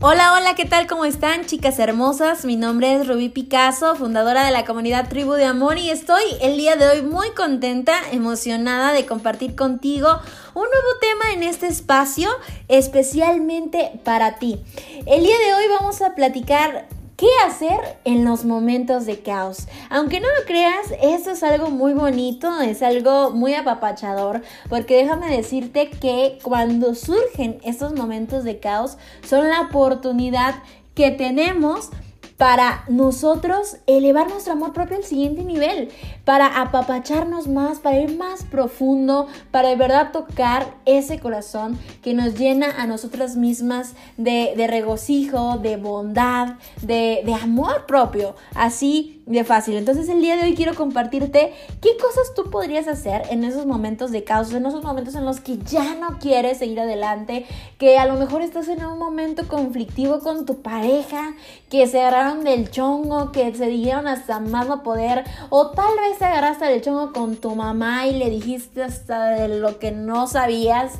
Hola, hola, ¿qué tal? ¿Cómo están, chicas hermosas? Mi nombre es Rubí Picasso, fundadora de la comunidad Tribu de Amor y estoy el día de hoy muy contenta, emocionada de compartir contigo un nuevo tema en este espacio especialmente para ti. El día de hoy vamos a platicar ¿Qué hacer en los momentos de caos? Aunque no lo creas, eso es algo muy bonito, es algo muy apapachador, porque déjame decirte que cuando surgen estos momentos de caos son la oportunidad que tenemos para nosotros elevar nuestro amor propio al siguiente nivel, para apapacharnos más, para ir más profundo, para de verdad tocar ese corazón que nos llena a nosotras mismas de, regocijo, de bondad, de, amor propio. Así de fácil. Entonces el día de hoy quiero compartirte qué cosas tú podrías hacer en esos momentos de caos, en esos momentos en los que ya no quieres seguir adelante, que a lo mejor estás en un momento conflictivo con tu pareja, que se agarraron del chongo, que se dijeron hasta más no poder, o tal vez te agarraste del chongo con tu mamá y le dijiste hasta de lo que no sabías,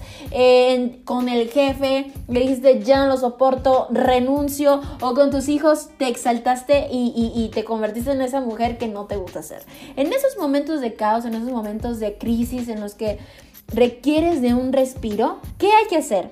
con el jefe, le dijiste ya no lo soporto, renuncio, o con tus hijos te exaltaste y, y te convertiste en esa mujer que no te gusta ser. En esos momentos de caos, en esos momentos de crisis en los que requieres de un respiro, ¿qué hay que hacer?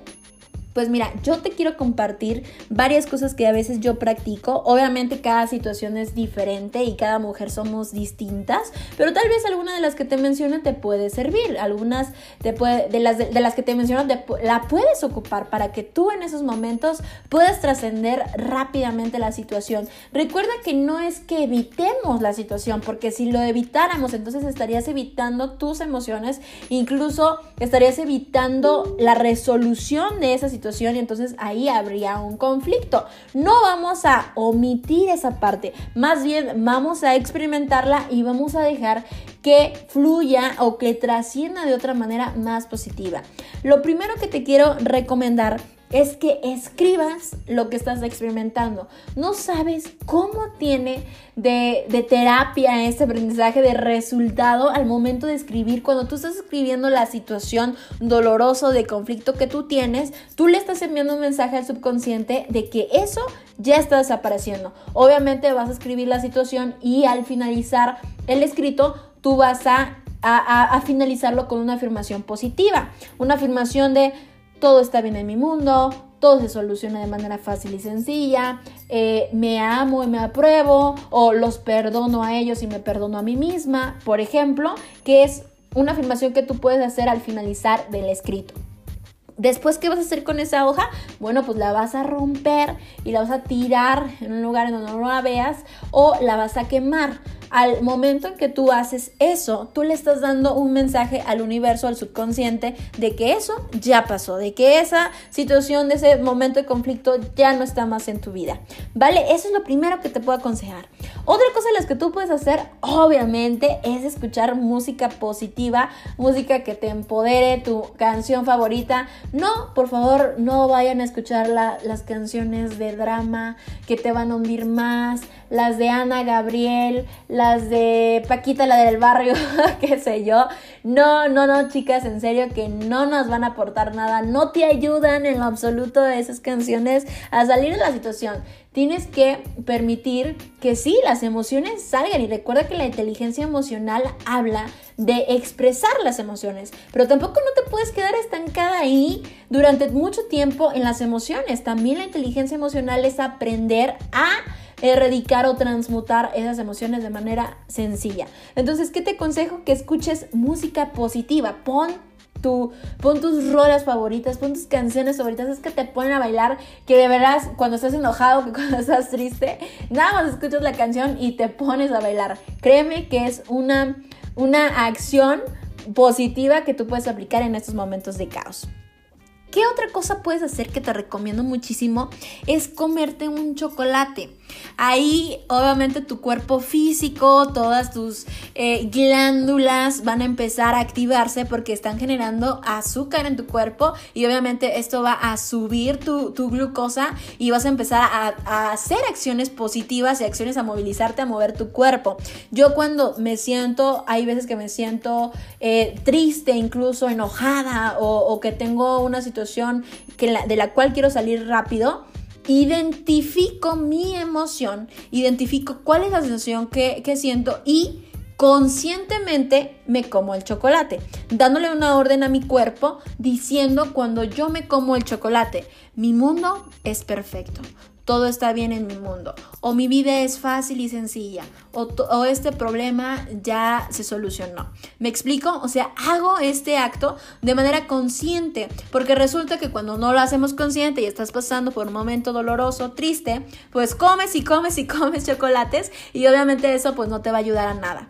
Pues mira, yo te quiero compartir varias cosas que a veces yo practico. Obviamente cada situación es diferente y cada mujer somos distintas, pero tal vez alguna de las que te menciono te puede servir. Algunas te de, las, de, las que te menciono la puedes ocupar para que tú en esos momentos puedas trascender rápidamente la situación. Recuerda que no es que evitemos la situación, porque si lo evitáramos, entonces estarías evitando tus emociones, incluso estarías evitando la resolución de esa situación y entonces ahí habría un conflicto. No vamos a omitir esa parte, más bien vamos a experimentarla y vamos a dejar que fluya o que trascienda de otra manera más positiva. Lo primero que te quiero recomendar es que escribas lo que estás experimentando. No sabes cómo tiene de, terapia este aprendizaje de resultado al momento de escribir. Cuando tú estás escribiendo la situación dolorosa de conflicto que tú tienes, tú le estás enviando un mensaje al subconsciente de que eso ya está desapareciendo. Obviamente vas a escribir la situación y al finalizar el escrito, tú vas a finalizarlo con una afirmación positiva. Una afirmación de todo está bien en mi mundo, todo se soluciona de manera fácil y sencilla, eh, me amo y me apruebo, o los perdono a ellos y me perdono a mí misma, por ejemplo, que es una afirmación que tú puedes hacer al finalizar del escrito. Después, ¿qué vas a hacer con esa hoja? Bueno, pues la vas a romper y la vas a tirar en un lugar en donde no la veas o la vas a quemar al momento en que tú haces eso, tú le estás dando un mensaje al universo, al subconsciente, de que eso ya pasó, de que esa situación, de ese momento de conflicto ya no está más en tu vida. ¿Vale? Eso es lo primero que te puedo aconsejar. Otra cosa de las que tú puedes hacer, obviamente, es escuchar música positiva, música que te empodere, tu canción favorita. No, por favor, no vayan a escuchar las canciones de drama que te van a hundir más, las de Ana Gabriel, las de Paquita, la del barrio, qué sé yo. No, no, no, chicas, en serio que no nos van a aportar nada, no te ayudan en lo absoluto esas canciones a salir de la situación. Tienes que permitir que sí, las emociones salgan y recuerda que la inteligencia emocional habla de expresar las emociones, pero tampoco no te puedes quedar estancada ahí durante mucho tiempo en las emociones. También la inteligencia emocional es aprender a erradicar o transmutar esas emociones de manera sencilla. Entonces, ¿qué te aconsejo? Que escuches música positiva. Pon tu, pon tus rolas favoritas, pon tus canciones favoritas, es que te ponen a bailar, que de verdad cuando estás enojado, que cuando estás triste, nada más escuchas la canción y te pones a bailar. Créeme que es una, una acción positiva que tú puedes aplicar en estos momentos de caos. ¿Qué otra cosa puedes hacer que te recomiendo muchísimo? Es comerte un chocolate. Ahí obviamente tu cuerpo físico, todas tus eh, glándulas van a empezar a activarse porque están generando azúcar en tu cuerpo y obviamente esto va a subir tu, glucosa y vas a empezar a, hacer acciones positivas y acciones a movilizarte, a mover tu cuerpo. Yo cuando me siento, hay veces que me siento eh, triste, incluso enojada o, que tengo una situación que de la cual quiero salir rápido, identifico mi emoción, identifico cuál es la sensación que, siento y conscientemente me como el chocolate, dándole una orden a mi cuerpo diciendo cuando yo me como el chocolate, mi mundo es perfecto todo está bien en mi mundo, o mi vida es fácil y sencilla, o, este problema ya se solucionó. ¿Me explico? O sea, hago este acto de manera consciente, porque resulta que cuando no lo hacemos consciente y estás pasando por un momento doloroso, triste, pues comes y comes y comes chocolates y obviamente eso pues no te va a ayudar a nada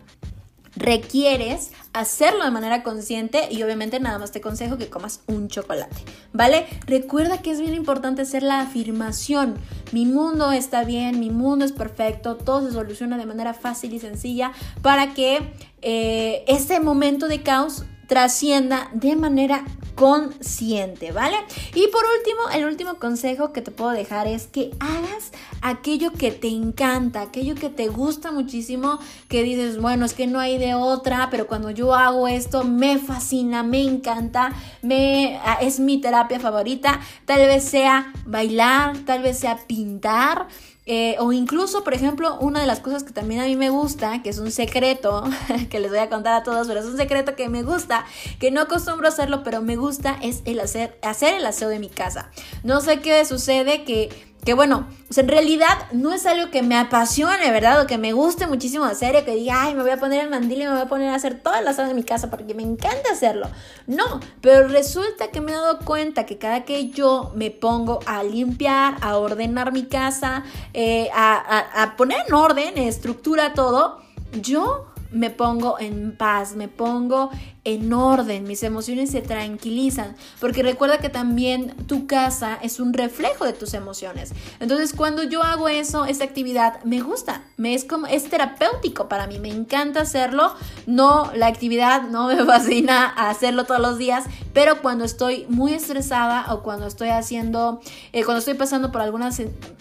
requieres hacerlo de manera consciente y obviamente nada más te aconsejo que comas un chocolate, ¿vale? Recuerda que es bien importante hacer la afirmación, mi mundo está bien, mi mundo es perfecto, todo se soluciona de manera fácil y sencilla para que eh, este momento de caos trascienda de manera consciente, ¿vale? Y por último, el último consejo que te puedo dejar es que hagas aquello que te encanta, aquello que te gusta muchísimo, que dices, bueno, es que no hay de otra, pero cuando yo hago esto me fascina, me encanta, me ah, es mi terapia favorita, tal vez sea bailar, tal vez sea pintar, eh, o incluso, por ejemplo, una de las cosas que también a mí me gusta, que es un secreto, que les voy a contar a todos, pero es un secreto que me gusta, que no acostumbro a hacerlo, pero me gusta, es el hacer, hacer el aseo de mi casa. No sé qué sucede, que que bueno, en realidad no es algo que me apasione, ¿verdad? O que me guste muchísimo hacer, o que diga, ay, me voy a poner el mandil y me voy a poner a hacer todas las cosas de mi casa porque me encanta hacerlo. No, pero resulta que me he dado cuenta que cada que yo me pongo a limpiar, a ordenar mi casa, eh, a, a poner en orden, estructura todo, yo me pongo en paz, me pongo en orden, mis emociones se tranquilizan, porque recuerda que también tu casa es un reflejo de tus emociones. Entonces, cuando yo hago eso, esta actividad me gusta, me es como es terapéutico para mí, me encanta hacerlo. No, la actividad no me fascina hacerlo todos los días, pero cuando estoy muy estresada o cuando estoy haciendo, eh, cuando estoy pasando por alguna,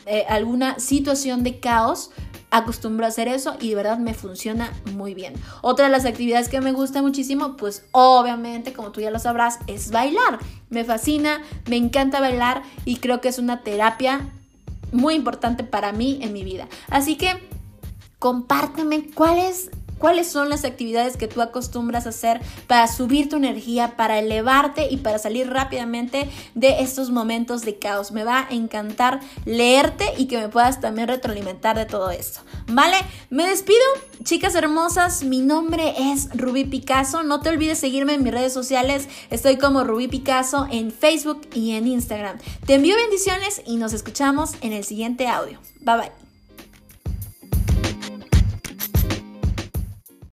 eh, alguna situación de caos, acostumbro a hacer eso y de verdad me funciona muy bien. Otra de las actividades que me gusta muchísimo, pues obviamente, como tú ya lo sabrás, es bailar. Me fascina, me encanta bailar y creo que es una terapia muy importante para mí en mi vida. Así que compárteme cuál es cuáles son las actividades que tú acostumbras a hacer para subir tu energía, para elevarte y para salir rápidamente de estos momentos de caos. Me va a encantar leerte y que me puedas también retroalimentar de todo esto. ¿Vale? Me despido, chicas hermosas. Mi nombre es Rubí Picasso. No te olvides seguirme en mis redes sociales. Estoy como Rubí Picasso en Facebook y en Instagram. Te envío bendiciones y nos escuchamos en el siguiente audio. Bye bye.